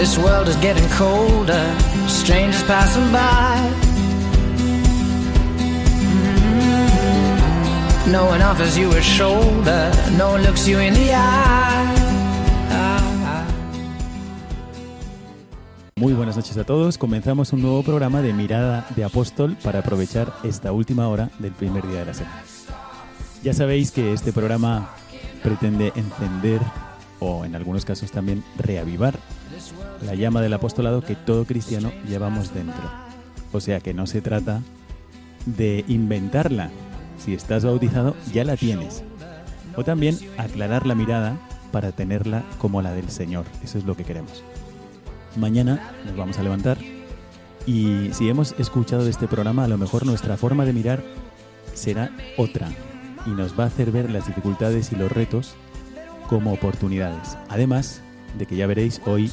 This world is getting colder, strangers passing by. Mm. No one offers you a shoulder, no one looks you in the eye. Muy buenas noches a todos. Comenzamos un nuevo programa de Mirada de Apóstol para aprovechar esta última hora del primer día de la semana. Ya sabéis que este programa pretende encender o en algunos casos también reavivar la llama del apostolado que todo cristiano llevamos dentro. O sea que no se trata de inventarla. Si estás bautizado ya la tienes. O también aclarar la mirada para tenerla como la del Señor. Eso es lo que queremos. Mañana nos vamos a levantar y si hemos escuchado de este programa, a lo mejor nuestra forma de mirar será otra y nos va a hacer ver las dificultades y los retos como oportunidades. Además de que ya veréis, hoy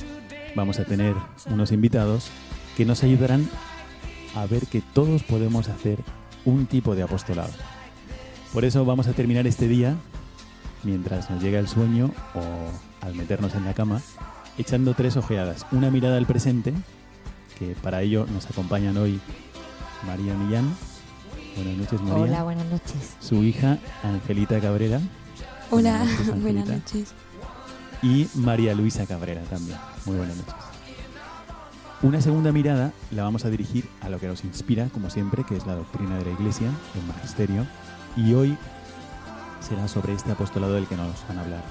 vamos a tener unos invitados que nos ayudarán a ver que todos podemos hacer un tipo de apostolado. Por eso vamos a terminar este día, mientras nos llega el sueño o al meternos en la cama, echando tres ojeadas. Una mirada al presente, que para ello nos acompañan hoy María Millán. Buenas noches, María. Hola, buenas noches. Su hija, Angelita Cabrera. Hola, Buenas noches, buenas noches. Y María Luisa Cabrera también. Muy buenas noches. Una segunda mirada la vamos a dirigir a lo que nos inspira, como siempre, que es la doctrina de la Iglesia, el magisterio. Y hoy será sobre este apostolado del que nos van a hablar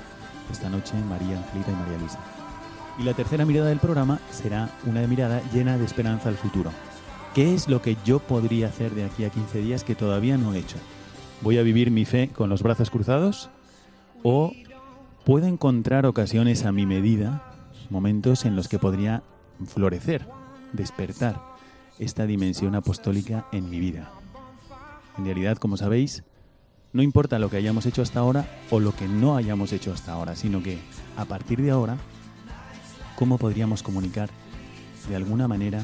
esta noche María Angelita y María Luisa. Y la tercera mirada del programa será una mirada llena de esperanza al futuro. ¿Qué es lo que yo podría hacer de aquí a 15 días que todavía no he hecho? ¿Voy a vivir mi fe con los brazos cruzados? ¿O puedo encontrar ocasiones a mi medida, momentos en los que podría florecer, despertar esta dimensión apostólica en mi vida? En realidad, como sabéis, no importa lo que hayamos hecho hasta ahora o lo que no hayamos hecho hasta ahora, sino que a partir de ahora cómo podríamos comunicar de alguna manera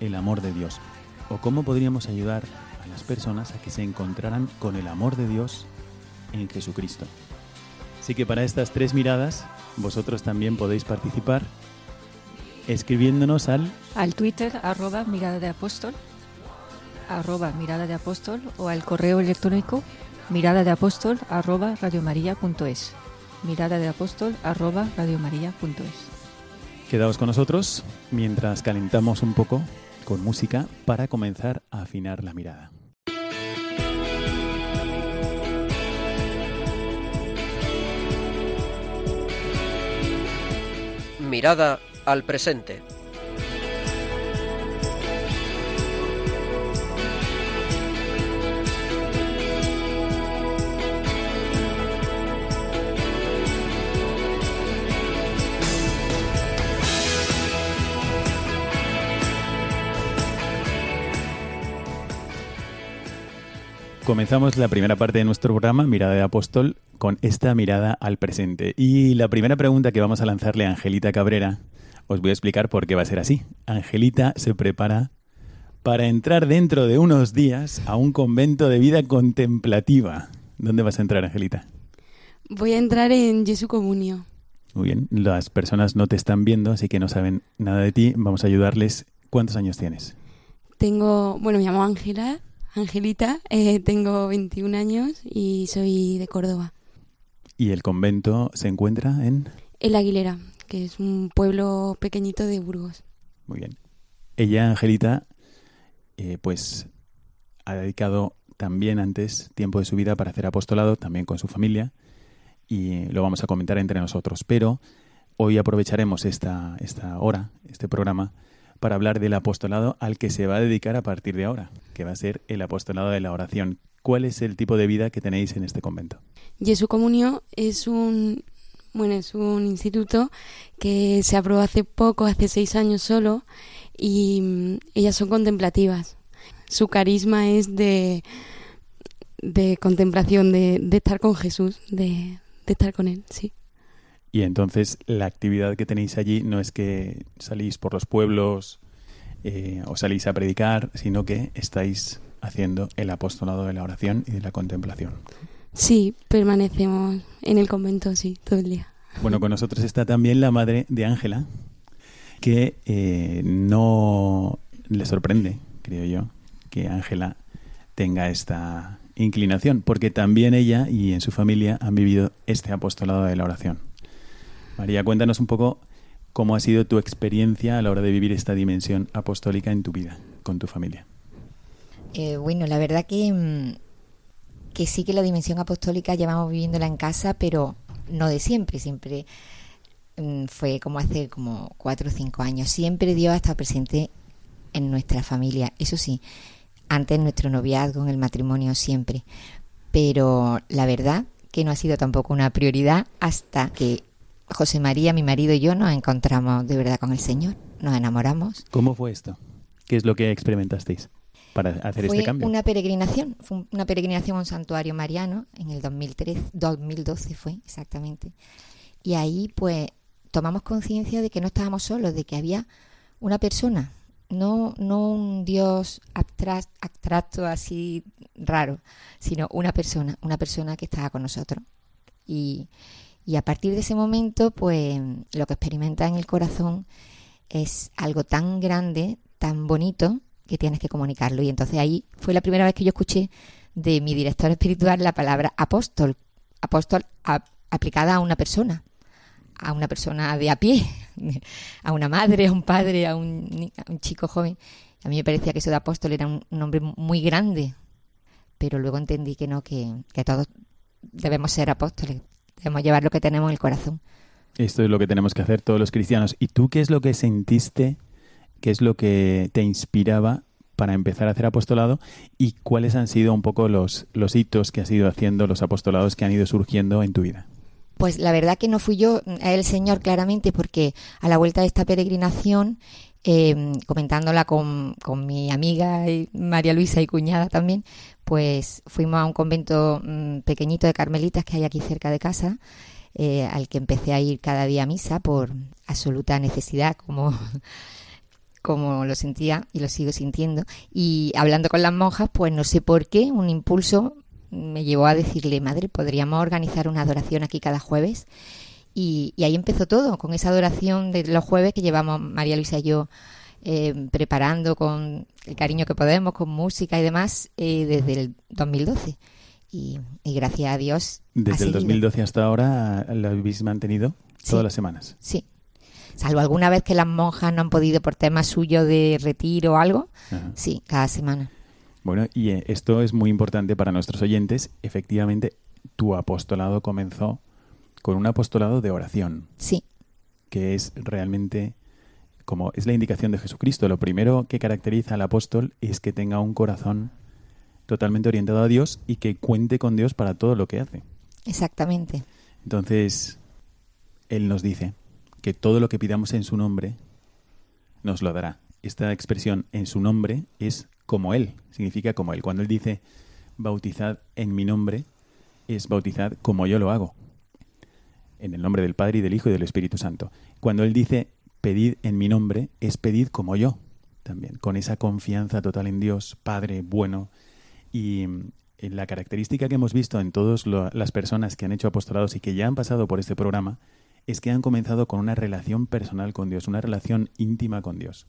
el amor de Dios o cómo podríamos ayudar a las personas a que se encontraran con el amor de Dios en Jesucristo. Así que para estas tres miradas vosotros también podéis participar escribiéndonos al Al Twitter, arroba mirada de apóstol, arroba mirada de apóstol, o al correo electrónico mirada de apóstol, arroba radiomaria.es. Mirada de apóstol, arroba radiomaria.es. Quedaos con nosotros mientras calentamos un poco con música para comenzar a afinar la mirada. Mirada al presente. Comenzamos la primera parte de nuestro programa, Mirada de Apóstol, con esta mirada al presente. Y la primera pregunta que vamos a lanzarle a Angelita Cabrera, os voy a explicar por qué va a ser así. Angelita se prepara para entrar dentro de unos días a un convento de vida contemplativa. ¿Dónde vas a entrar, Angelita? Voy a entrar en Jesu Comunio. Muy bien, las personas no te están viendo, así que no saben nada de ti. Vamos a ayudarles. ¿Cuántos años tienes? Tengo, bueno, me llamo Ángela, Angelita, eh, tengo 21 años y soy de Córdoba. Y el convento se encuentra en... El Aguilera, que es un pueblo pequeñito de Burgos. Muy bien. Ella, Angelita, eh, pues ha dedicado también antes tiempo de su vida para hacer apostolado, también con su familia, y lo vamos a comentar entre nosotros. Pero hoy aprovecharemos esta, esta hora, este programa, para hablar del apostolado al que se va a dedicar a partir de ahora, que va a ser el apostolado de la oración. ¿Cuál es el tipo de vida que tenéis en este convento? Jesús Comunio es un bueno, es un instituto que se aprobó hace poco, hace seis años solo, y mm, ellas son contemplativas. Su carisma es de, de contemplación, de, de estar con Jesús, de, de estar con Él, sí. Y entonces la actividad que tenéis allí no es que salís por los pueblos eh, o salís a predicar, sino que estáis haciendo el apostolado de la oración y de la contemplación. Sí, permanecemos en el convento, sí, todo el día. Bueno, con nosotros está también la madre de Ángela, que eh, no le sorprende, creo yo, que Ángela tenga esta inclinación, porque también ella y en su familia han vivido este apostolado de la oración. María, cuéntanos un poco cómo ha sido tu experiencia a la hora de vivir esta dimensión apostólica en tu vida, con tu familia. Eh, bueno, la verdad que, mm, que sí que la dimensión apostólica llevamos viviéndola en casa, pero no de siempre, siempre mm, fue como hace como cuatro o cinco años. Siempre Dios ha estado presente en nuestra familia, eso sí, antes nuestro noviazgo, en el matrimonio, siempre. Pero la verdad que no ha sido tampoco una prioridad hasta que José María, mi marido y yo nos encontramos de verdad con el Señor, nos enamoramos. ¿Cómo fue esto? ¿Qué es lo que experimentasteis para hacer fue este cambio? una peregrinación, fue una peregrinación a un santuario mariano en el 2013, 2012 fue exactamente. Y ahí pues tomamos conciencia de que no estábamos solos, de que había una persona, no, no un Dios abstracto, abstracto así raro, sino una persona, una persona que estaba con nosotros. Y, y a partir de ese momento, pues lo que experimenta en el corazón es algo tan grande, tan bonito, que tienes que comunicarlo. Y entonces ahí fue la primera vez que yo escuché de mi director espiritual la palabra apóstol, apóstol aplicada a una persona, a una persona de a pie, a una madre, a un padre, a un, un chico joven. A mí me parecía que eso de apóstol era un nombre muy grande, pero luego entendí que no, que, que todos debemos ser apóstoles, debemos llevar lo que tenemos en el corazón. Esto es lo que tenemos que hacer todos los cristianos. ¿Y tú qué es lo que sentiste? ¿Qué es lo que te inspiraba para empezar a hacer apostolado? ¿Y cuáles han sido un poco los, los hitos que has ido haciendo, los apostolados que han ido surgiendo en tu vida? Pues la verdad que no fui yo, el Señor claramente, porque a la vuelta de esta peregrinación, eh, comentándola con, con mi amiga María Luisa y cuñada también, pues fuimos a un convento mm, pequeñito de carmelitas que hay aquí cerca de casa, eh, al que empecé a ir cada día a misa por absoluta necesidad, como, como lo sentía y lo sigo sintiendo. Y hablando con las monjas, pues no sé por qué, un impulso me llevó a decirle, madre, podríamos organizar una adoración aquí cada jueves. Y, y ahí empezó todo, con esa adoración de los jueves que llevamos María Luisa y yo eh, preparando con el cariño que podemos, con música y demás, eh, desde el 2012. Y, y gracias a Dios. Desde el seguido. 2012 hasta ahora lo habéis mantenido Sí. todas las semanas. Sí. Salvo alguna vez que las monjas no han podido por temas suyos de retiro o algo. Ajá. Sí, cada semana. Bueno, y eh, esto es muy importante para nuestros oyentes. Efectivamente, tu apostolado comenzó con un apostolado de oración, Sí, que es realmente como es la indicación de Jesucristo. Lo primero que caracteriza al apóstol es que tenga un corazón totalmente orientado a Dios y que cuente con Dios para todo lo que hace. exactamente. Entonces, Él nos dice que todo lo que pidamos en su nombre nos lo dará. Esta expresión en su nombre es como Él, significa como Él. Cuando Él dice bautizad en mi nombre, es bautizad como yo lo hago, en el nombre del Padre y del Hijo y del Espíritu Santo. Cuando Él dice pedid en mi nombre, es pedid como yo, también, con esa confianza total en Dios, Padre bueno. Y mm, la característica que hemos visto en todas las personas que han hecho apostolados y que ya han pasado por este programa es que han comenzado con una relación personal con Dios, una relación íntima con Dios.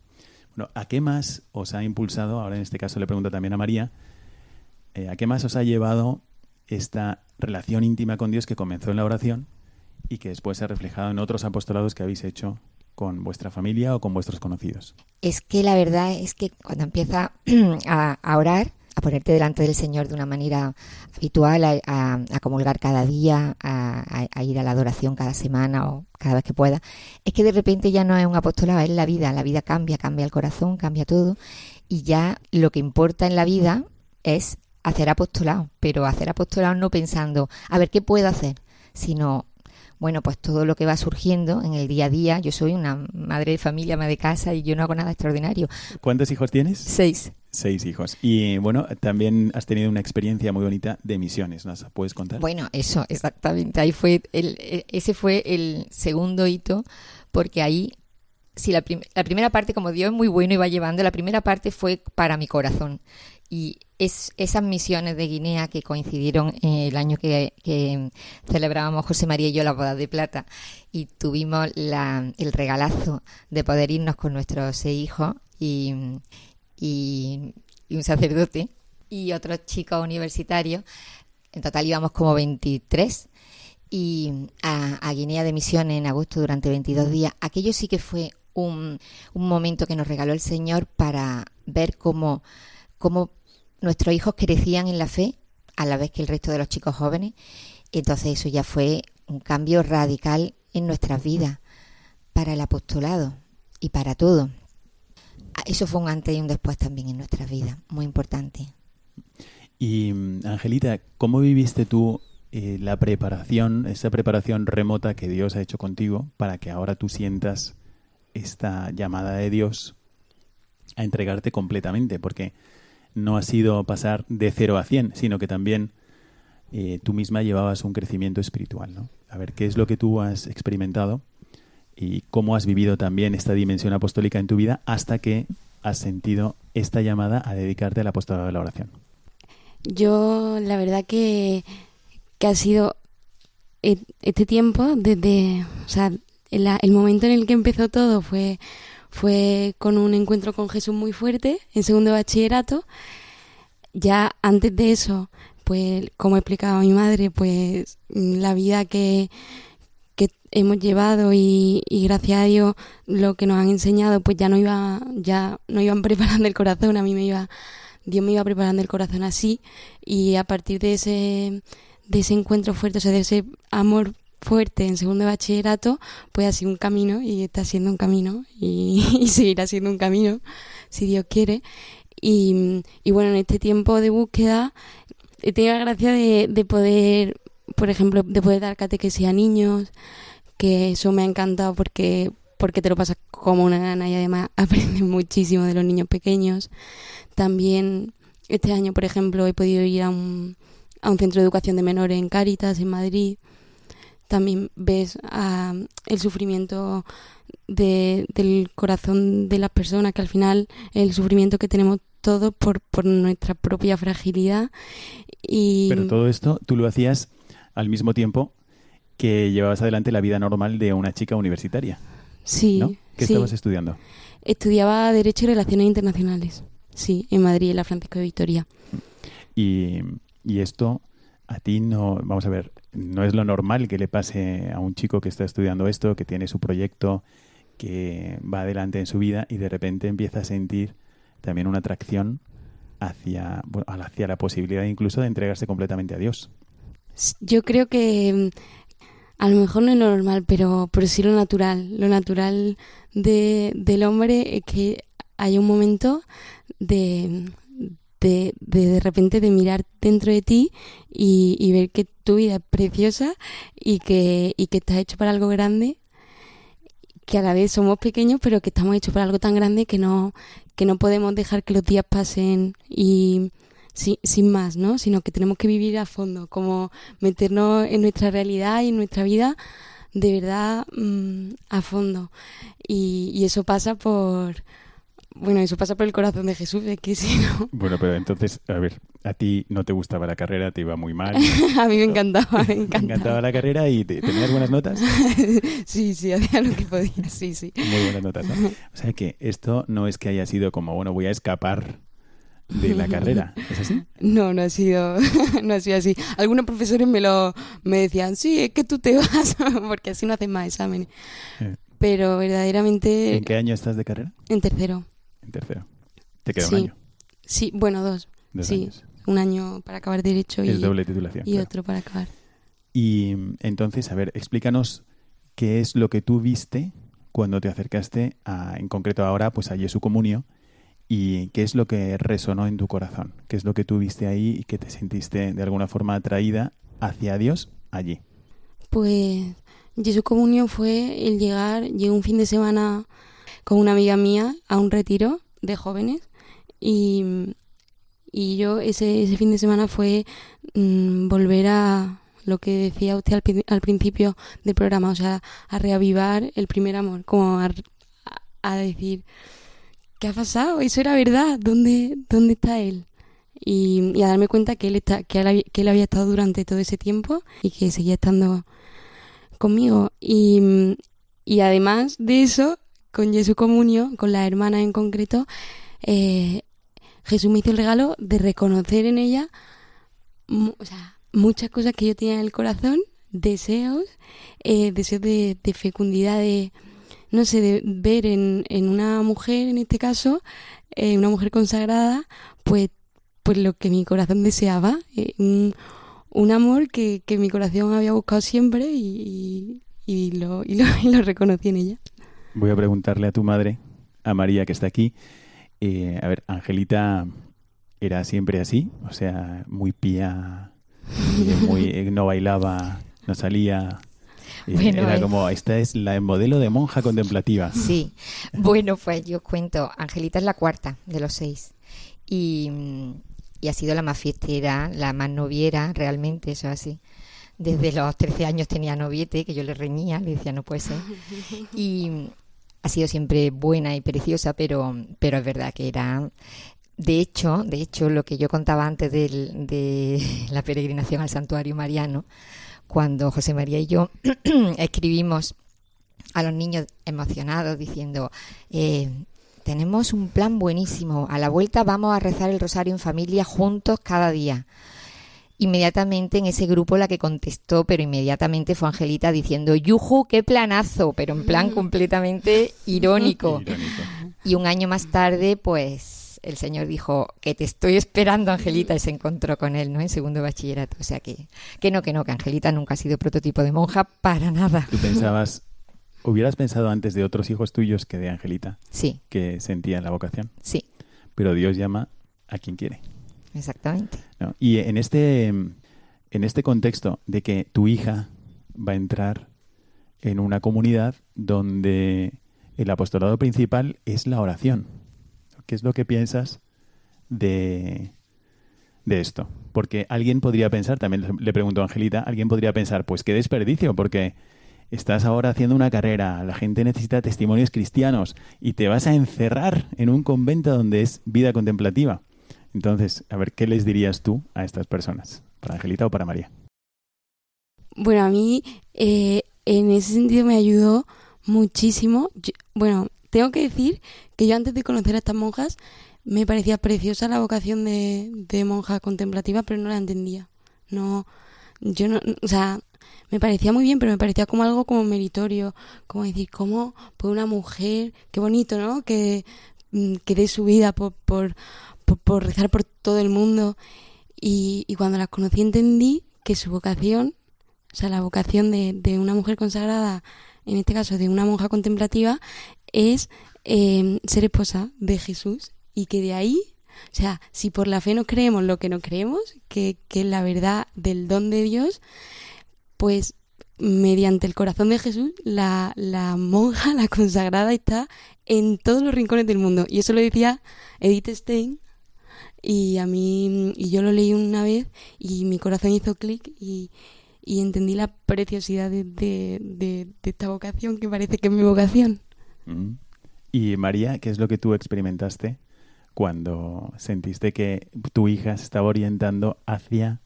Bueno, ¿a qué más os ha impulsado? Ahora en este caso le pregunto también a María, eh, ¿a qué más os ha llevado esta relación íntima con Dios que comenzó en la oración y que después se ha reflejado en otros apostolados que habéis hecho con vuestra familia o con vuestros conocidos. Es que la verdad es que cuando empieza a, orar, a ponerte delante del Señor de una manera habitual, a, comulgar cada día, a, a, ir a la adoración cada semana o cada vez que pueda, es que de repente ya no es un apostolado, es la vida, la vida cambia, cambia el corazón, cambia todo y ya lo que importa en la vida es hacer apostolado, pero hacer apostolado no pensando, a ver, ¿qué puedo hacer? Sino bueno, pues todo lo que va surgiendo en el día a día. Yo soy una madre de familia, madre de casa y yo no hago nada extraordinario. ¿Cuántos hijos tienes? Seis. Seis hijos. Y bueno, también has tenido una experiencia muy bonita de misiones, ¿nos puedes contar? Bueno, eso, exactamente. Ahí fue el, ese fue el segundo hito, porque ahí sí, la, la, primera parte, como Dios es muy bueno y va llevando, la primera parte fue para mi corazón. Y es, esas misiones de Guinea que coincidieron el año que, celebrábamos José María y yo la boda de plata y tuvimos la, el regalazo de poder irnos con nuestros seis hijos y, y, un sacerdote y otros chicos universitarios. En total íbamos como 23 y a, Guinea de Misiones en agosto durante 22 días. Aquello sí que fue un, un momento que nos regaló el Señor para ver cómo, cómo nuestros hijos crecían en la fe a la vez que el resto de los chicos jóvenes. Entonces eso ya fue un cambio radical en nuestras vidas para el apostolado y para todo. Ah, eso fue un antes y un después también en nuestras vidas, muy importante. Y Angelita, ¿cómo viviste tú eh, la preparación, esa preparación remota que Dios ha hecho contigo para que ahora tú sientas esta llamada de Dios a entregarte completamente? Porque no ha sido pasar de cero a cien, sino que también eh, tú misma llevabas un crecimiento espiritual. ¿no? A ver, ¿qué es lo que tú has experimentado y cómo has vivido también esta dimensión apostólica en tu vida hasta que has sentido esta llamada a dedicarte al apostolado de la oración? Yo, la verdad que, que ha sido este tiempo desde, o sea, el momento en el que empezó todo fue fue con un encuentro con Jesús muy fuerte en segundo bachillerato. Ya antes de eso, pues como ha explicado mi madre, pues la vida que, que hemos llevado y, gracias a Dios lo que nos han enseñado, pues ya no iba, ya no iban preparando el corazón, a mí me iba, Dios me iba preparando el corazón así y a partir de ese, de ese encuentro fuerte, o sea, de ese amor fuerte en segundo de bachillerato, pues ha sido un camino y está siendo un camino y, seguirá siendo un camino, si Dios quiere. Y, bueno, en este tiempo de búsqueda he tenido la gracia de, poder, por ejemplo, de poder dar catequesis a niños, que eso me ha encantado porque porque te lo pasas como una gana y además aprendes muchísimo de los niños pequeños. También este año, por ejemplo, he podido ir a un, a un centro de educación de menores en Cáritas, en Madrid, también ves ah, el sufrimiento del corazón de las personas, que al final el sufrimiento que tenemos todos por, por nuestra propia fragilidad. Y... Pero todo esto tú lo hacías al mismo tiempo que llevabas adelante la vida normal de una chica universitaria. Sí. ¿no? ¿Qué estabas estudiando? Estudiaba Derecho y Relaciones Internacionales, sí, en Madrid, en la Francisco de Vitoria. Y, y esto a ti no, vamos a ver, no es lo normal que le pase a un chico que está estudiando esto, que tiene su proyecto, que va adelante en su vida y de repente empieza a sentir también una atracción hacia, hacia la posibilidad incluso de entregarse completamente a Dios. Yo creo que mm, a lo mejor no es lo normal, pero, pero sí lo natural. Lo natural de, del hombre es que hay un momento de, de, de, repente de mirar dentro de ti y, ver que tu vida es preciosa y que, y que estás hecho para algo grande, que a la vez somos pequeños, pero que estamos hechos para algo tan grande que no, que no podemos dejar que los días pasen y sin, sin más, ¿no? Sino que tenemos que vivir a fondo, como meternos en nuestra realidad y en nuestra vida de verdad mm, a fondo. Y, y eso pasa por, bueno, eso pasa por el corazón de Jesús, es que si no... Bueno, pero entonces, a ver, a ti no te gustaba la carrera, te iba muy mal. a mí me encantaba, me encantaba. Me encantaba la carrera y tenías buenas notas. sí, sí, hacía lo que podía, sí, sí. Muy buenas notas, ¿no? O sea que esto no es que haya sido como, bueno, voy a escapar de la carrera. ¿Es así? No, no ha sido, no ha sido así. Algunos profesores me lo me decían, sí, es que tú te vas, porque así no hacen más exámenes. Eh. Pero verdaderamente ¿En qué año estás de carrera? en tercero. En tercero. Te queda Sí. un año. Sí, bueno, dos. Dos sí, años. un año para acabar derecho y, Es doble titulación. y claro. otro para acabar. Y entonces, a ver, explícanos qué es lo que tú viste cuando te acercaste a, en concreto ahora, pues a Jesús Comunio y qué es lo que resonó en tu corazón, qué es lo que tú viste ahí y que te sentiste de alguna forma atraída hacia Dios allí. Pues Jesús Comunión fue el llegar, llegué un fin de semana con una amiga mía a un retiro de jóvenes y, y yo ese, ese fin de semana fue mm, volver a lo que decía usted al, al principio del programa, o sea, a reavivar el primer amor, como a, a- decir, ¿qué ha pasado? Eso era verdad, ¿dónde, dónde está él? Y, y a darme cuenta que él, está, que, él que él había estado durante todo ese tiempo y que seguía estando conmigo. Y, y además de eso, con Jesús Comunio, con la hermana en concreto, eh, Jesús me hizo el regalo de reconocer en ella o sea, muchas cosas que yo tenía en el corazón, deseos, eh, deseos de, fecundidad, de, no sé, de ver en, en una mujer, en este caso, eh, una mujer consagrada, pues, pues lo que mi corazón deseaba, un, amor que, que mi corazón había buscado siempre y, y lo, y, lo, y lo reconocí en ella. Voy a preguntarle a tu madre, a María que está aquí. eh, a ver, Angelita era siempre así, o sea, muy pía, eh, muy, eh, no bailaba, no salía. Bueno, era como, esta es la modelo de monja contemplativa. Sí. Bueno, pues yo os cuento. Angelita es la cuarta de los seis. Y, y ha sido la más fiestera, la más noviera, realmente, eso es así. Desde los 13 años tenía noviete, que yo le reñía, le decía, no puede ser. Y ha sido siempre buena y preciosa, pero, pero es verdad que era... De hecho, de hecho, lo que yo contaba antes del- de la peregrinación al santuario mariano, cuando José María y yo escribimos a los niños emocionados diciendo, eh, tenemos un plan buenísimo, a la vuelta vamos a rezar el rosario en familia juntos cada día. Inmediatamente en ese grupo la que contestó, pero inmediatamente fue Angelita diciendo, yuju, qué planazo, pero en plan completamente irónico. Irónico. Y un año más tarde, pues el señor dijo que te estoy esperando, Angelita, y se encontró con él, ¿no? En segundo bachillerato. O sea que, que no, que no, que Angelita nunca ha sido prototipo de monja para nada. Tú pensabas, hubieras pensado antes de otros hijos tuyos que de Angelita, Sí, que sentían la vocación, sí, pero Dios llama a quien quiere. Exactamente. Y en este, en este contexto de que tu hija va a entrar en una comunidad donde el apostolado principal es la oración. ¿Qué es lo que piensas de, de esto? Porque alguien podría pensar, también le pregunto a Angelita, alguien podría pensar, pues qué desperdicio, porque estás ahora haciendo una carrera, la gente necesita testimonios cristianos y te vas a encerrar en un convento donde es vida contemplativa. Entonces, a ver, ¿qué les dirías tú a estas personas? ¿Para Angelita o para María? Bueno, a mí eh, en ese sentido me ayudó muchísimo. Yo- bueno, tengo que decir que yo antes de conocer a estas monjas me parecía preciosa la vocación de, de monja contemplativa, pero no la entendía. No, yo no, o sea, me parecía muy bien, pero me parecía como algo como meritorio, como decir, cómo pues una mujer, qué bonito, ¿no? Que, mm, que dé su vida por, por, por, rezar por todo el mundo. Y, cuando las conocí entendí que su vocación o sea, la vocación de, de una mujer consagrada, en este caso de una monja contemplativa, es eh, ser esposa de Jesús y que de ahí, o sea, si por la fe no creemos lo que no creemos, que, que es la verdad del don de Dios, pues mediante el corazón de Jesús, la, la monja, la consagrada, está en todos los rincones del mundo. Y eso lo decía Edith Stein. Y a mí, y yo lo leí una vez y mi corazón hizo clic y, y entendí la preciosidad de, de, de- esta vocación que parece que es mi vocación. Mm. Y María, ¿qué es lo que tú experimentaste cuando sentiste que tu hija se estaba orientando hacia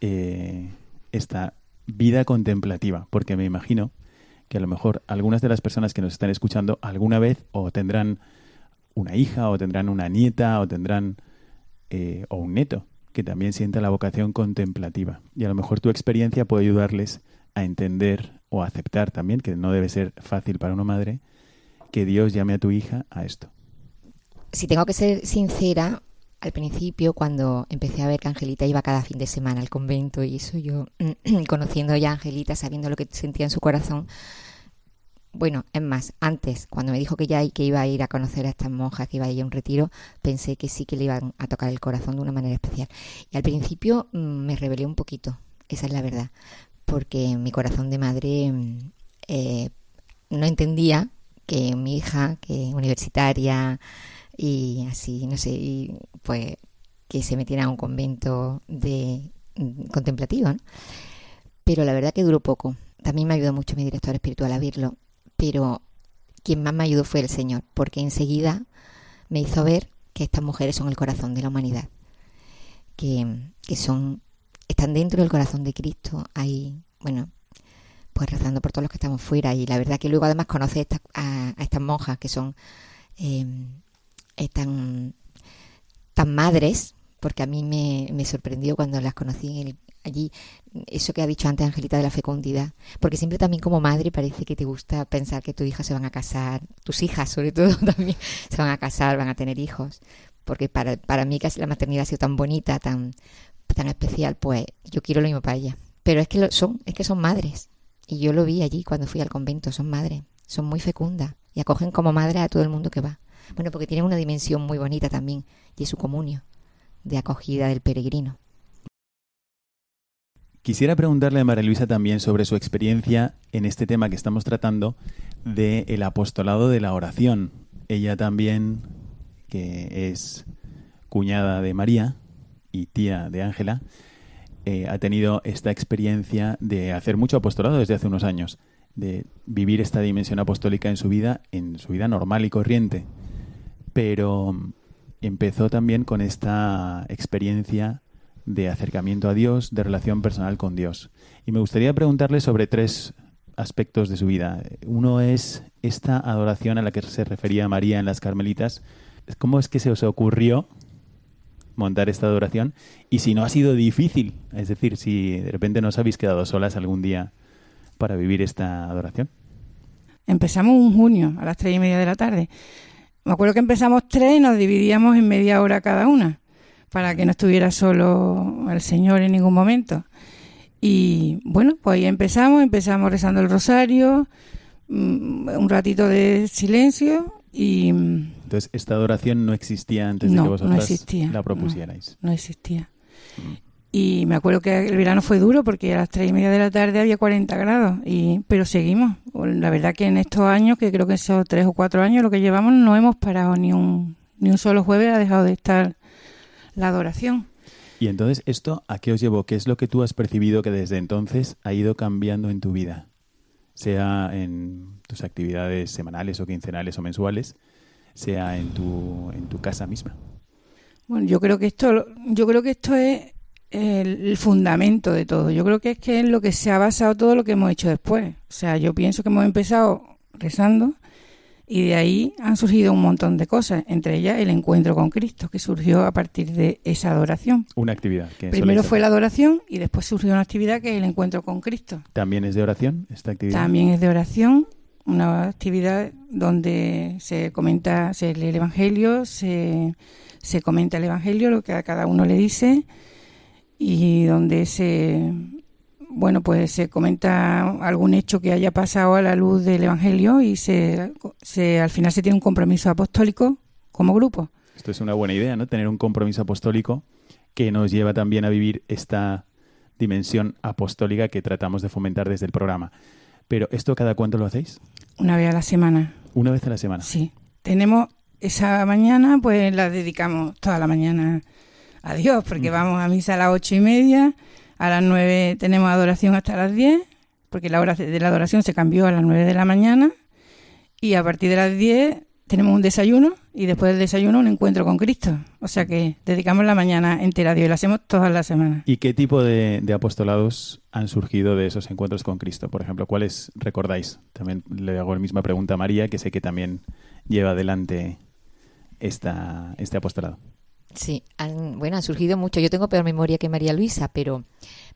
eh, esta vida contemplativa? Porque me imagino que a lo mejor algunas de las personas que nos están escuchando alguna vez o tendrán una hija o tendrán una nieta o tendrán eh, o un neto que también sienta la vocación contemplativa. Y a lo mejor tu experiencia puede ayudarles a entender o a aceptar también, que no debe ser fácil para una madre, que Dios llame a tu hija a esto. Si tengo que ser sincera, al principio, cuando empecé a ver que Angelita iba cada fin de semana al convento y eso, yo conociendo ya a Angelita, sabiendo lo que sentía en su corazón, bueno, es más, antes, cuando me dijo que ya que iba a ir a conocer a estas monjas, que iba a ir a un retiro, pensé que sí que le iban a tocar el corazón de una manera especial. Y al principio mm, me rebelé un poquito, esa es la verdad, porque mi corazón de madre mm, eh, no entendía que mi hija, que universitaria y así, no sé, y pues que se metiera a un convento de mm, contemplativo, Pero la verdad que duró poco. También me ayudó mucho mi director espiritual a verlo pero quien más me ayudó fue el Señor, porque enseguida me hizo ver que estas mujeres son el corazón de la humanidad, que, son, están dentro del corazón de Cristo, ahí, bueno, pues rezando por todos los que estamos fuera, y la verdad que luego además conoce a, estas monjas que son eh, tan madres, porque a mí me, me sorprendió cuando las conocí en allí eso que ha dicho antes Angelita de la fecundidad, porque siempre también como madre parece que te gusta pensar que tus hijas se van a casar, tus hijas sobre todo también se van a casar, van a tener hijos, porque para, para mí casi la maternidad ha sido tan bonita, tan, tan especial, pues yo quiero lo mismo para ella. Pero es que lo, son, es que son madres, y yo lo vi allí cuando fui al convento, son madres, son muy fecundas y acogen como madre a todo el mundo que va. Bueno, porque tienen una dimensión muy bonita también, y es su comunio de acogida del peregrino. Quisiera preguntarle a María Luisa también sobre su experiencia en este tema que estamos tratando del el apostolado de la oración. Ella también, que es cuñada de María y tía de Ángela, eh, ha tenido esta experiencia de hacer mucho apostolado desde hace unos años, de vivir esta dimensión apostólica en su vida, en su vida normal y corriente. Pero empezó también con esta experiencia de acercamiento a Dios, de relación personal con Dios. Y me gustaría preguntarle sobre tres aspectos de su vida. Uno es esta adoración a la que se refería María en las Carmelitas. ¿Cómo es que se os ocurrió montar esta adoración? Y si no ha sido difícil, es decir, si de repente no os habéis quedado solas algún día para vivir esta adoración. Empezamos un junio a las tres y media de la tarde. Me acuerdo que empezamos tres y nos dividíamos en media hora cada una para que no estuviera solo el Señor en ningún momento. Y bueno, pues ahí empezamos, empezamos rezando el rosario, mm, un ratito de silencio y... Mm, Entonces, esta adoración no existía antes de que vosotros la propusierais. No, existía. Y me acuerdo que el verano fue duro porque a las tres y media de la tarde había 40 grados, y, pero seguimos. La verdad que en estos años, que creo que son tres o cuatro años lo que llevamos, no hemos parado ni un, ni un solo jueves, ha dejado de estar la adoración. Y entonces, ¿esto a qué os llevó? ¿Qué es lo que tú has percibido que desde entonces ha ido cambiando en tu vida? Sea en tus actividades semanales o quincenales o mensuales, sea en tu, en tu casa misma. Bueno, yo creo que esto, yo creo que esto es el, fundamento de todo. Yo creo que es que es lo que se ha basado todo lo que hemos hecho después. O sea, yo pienso que hemos empezado rezando y de ahí han surgido un montón de cosas, entre ellas el encuentro con Cristo, que surgió a partir de esa adoración. Una actividad. Que Primero fue la adoración y después surgió una actividad que es el encuentro con Cristo. ¿También es de oración esta actividad? También es de oración, una actividad donde se comenta, se lee el Evangelio, se, se comenta el Evangelio, lo que a cada uno le dice, y donde se bueno, pues se comenta algún hecho que haya pasado a la luz del Evangelio y se, se, al final se tiene un compromiso apostólico como grupo. Esto es una buena idea, ¿no? Tener un compromiso apostólico que nos lleva también a vivir esta dimensión apostólica que tratamos de fomentar desde el programa. Pero ¿esto cada cuánto lo hacéis? Una vez a la semana. Una vez a la semana. Sí. Tenemos esa mañana, pues la dedicamos toda la mañana a Dios, porque vamos a misa a las ocho y media a las 9 tenemos adoración hasta las 10, porque la hora de la adoración se cambió a las 9 de la mañana. Y a partir de las 10 tenemos un desayuno y después del desayuno un encuentro con Cristo. O sea que dedicamos la mañana entera a Dios y lo hacemos todas las semanas. ¿Y qué tipo de, apostolados han surgido de esos encuentros con Cristo? Por ejemplo, ¿cuáles recordáis? También le hago la misma pregunta a María, que sé que también lleva adelante esta, este apostolado. Sí, han, bueno, han surgido mucho. Yo tengo peor memoria que María Luisa, pero,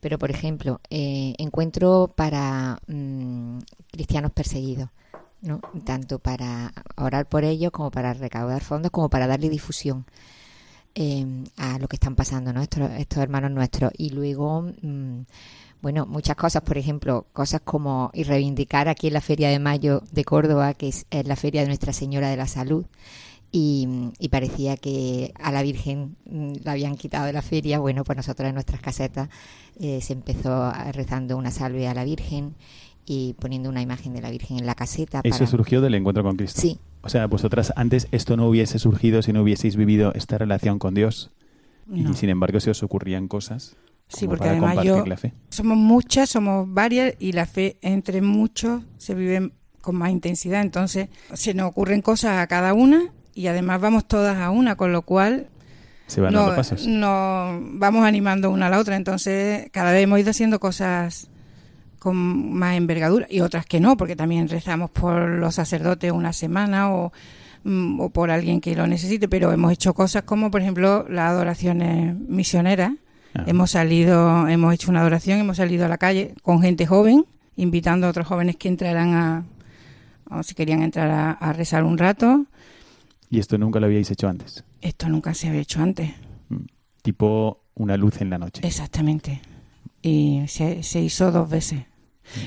pero por ejemplo, eh, encuentro para mm, cristianos perseguidos, ¿no? Tanto para orar por ellos como para recaudar fondos, como para darle difusión eh, a lo que están pasando, ¿no? Estos, estos hermanos nuestros. Y luego, mm, bueno, muchas cosas, por ejemplo, cosas como y reivindicar aquí en la Feria de Mayo de Córdoba, que es la Feria de Nuestra Señora de la Salud y, y parecía que a la Virgen mm, la habían quitado de la feria. Bueno, pues nosotros en nuestras casetas eh, se empezó rezando una salve a la Virgen y poniendo una imagen de la Virgen en la caseta. Eso para- surgió del encuentro con Cristo. Sí, O sea, vosotras antes esto no hubiese surgido si no hubieseis vivido esta relación con Dios. No. Y sin embargo se os ocurrían cosas Sí, porque para además yo la fe. somos muchas, somos varias y la fe entre muchos se vive con más intensidad. Entonces se nos ocurren cosas a cada una y además vamos todas a una, con lo cual Se van no- pasos. vamos animando una a la otra. Entonces cada vez hemos ido haciendo cosas con más envergadura y otras que no, porque también rezamos por los sacerdotes una semana o, mm, o por alguien que lo necesite, pero hemos hecho cosas como, por ejemplo, las adoraciones misioneras. Ah. Hemos salido, hemos hecho una adoración, hemos salido a la calle con gente joven, invitando a otros jóvenes que entraran a, o si querían entrar a, a rezar un rato. Y esto nunca lo habíais hecho antes. Esto nunca se había hecho antes. Mm. Tipo una luz en la noche. Exactamente. Y se, se hizo dos veces.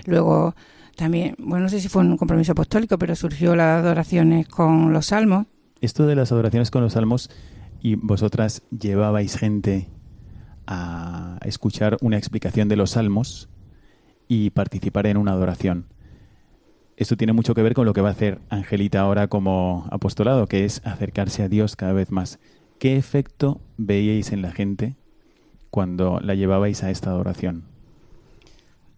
Luego también, bueno, no sé si fue un compromiso apostólico, pero surgió las adoraciones con los salmos. Esto de las adoraciones con los salmos y vosotras llevabais gente a escuchar una explicación de los salmos y participar en una adoración. Esto tiene mucho que ver con lo que va a hacer Angelita ahora como apostolado, que es acercarse a Dios cada vez más. ¿Qué efecto veíais en la gente cuando la llevabais a esta adoración?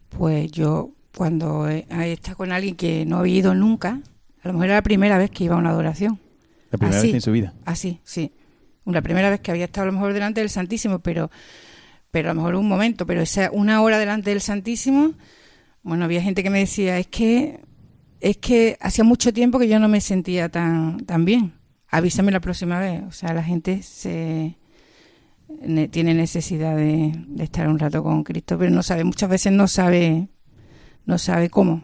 Pues yo, cuando he, he estado con alguien que no había ido nunca, a lo mejor era la primera vez que iba a una adoración. La primera Así. vez en su vida. Así, sí. La primera vez que había estado a lo mejor delante del Santísimo, pero, pero a lo mejor un momento, pero esa una hora delante del Santísimo, bueno, había gente que me decía, es que, es que hacía mucho tiempo que yo no me sentía tan, tan bien. Avísame la próxima vez. O sea, la gente se ne- tiene necesidad de, de estar un rato con Cristo, pero no sabe, muchas veces no sabe, no sabe cómo.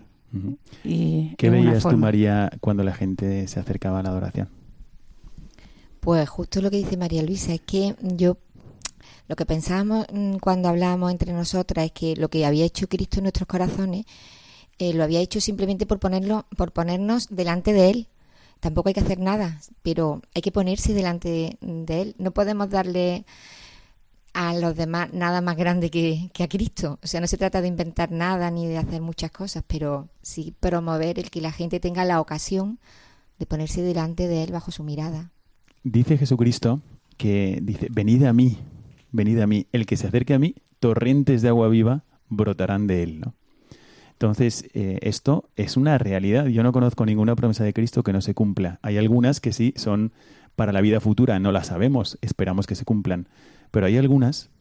Y ¿Qué veías tú. María, cuando la gente se acercaba a la adoración? Pues justo lo que dice María Luisa, es que yo lo que pensábamos mm, cuando hablábamos entre nosotras es que lo que había hecho Cristo en nuestros corazones eh, lo había hecho simplemente por ponerlo, por ponernos delante de él. Tampoco hay que hacer nada, pero hay que ponerse delante de, él. No podemos darle a los demás nada más grande que, que a Cristo. O sea, no se trata de inventar nada ni de hacer muchas cosas, pero sí promover el que la gente tenga la ocasión de ponerse delante de él bajo su mirada. Dice Jesucristo que dice, venid a mí, venid a mí, el que se acerque a mí, torrentes de agua viva brotarán de él, ¿no? Entonces, eh, esto es una realidad. Yo no conozco ninguna promesa de Cristo que no se cumpla. Hay algunas que sí son para la vida futura, no las sabemos, esperamos que se cumplan. Pero hay algunas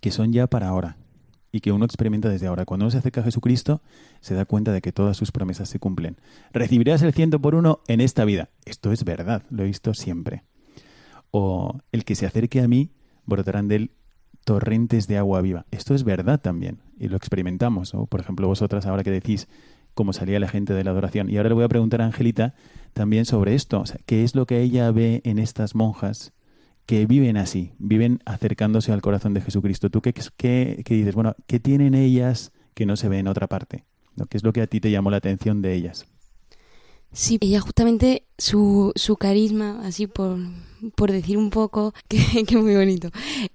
que son ya para ahora y que uno experimenta desde ahora. Cuando uno se acerca a Jesucristo, se da cuenta de que todas sus promesas se cumplen. Recibirás el ciento por uno en esta vida. Esto es verdad, lo he visto siempre. O el que se acerque a mí, brotarán de él torrentes de agua viva. Esto es verdad también y lo experimentamos. O, por ejemplo, vosotras ahora que decís cómo salía la gente de la adoración. Y ahora le voy a preguntar a Angelita también sobre esto. O sea, ¿Qué es lo que ella ve en estas monjas que viven así, viven acercándose al corazón de Jesucristo? ¿Tú qué, qué, qué dices? Bueno, ¿qué tienen ellas que no se ve en otra parte? ¿No? ¿Qué es lo que a ti te llamó la atención de ellas? Sí, ella justamente su, su carisma, así por, por decir un poco, que, que muy bonito.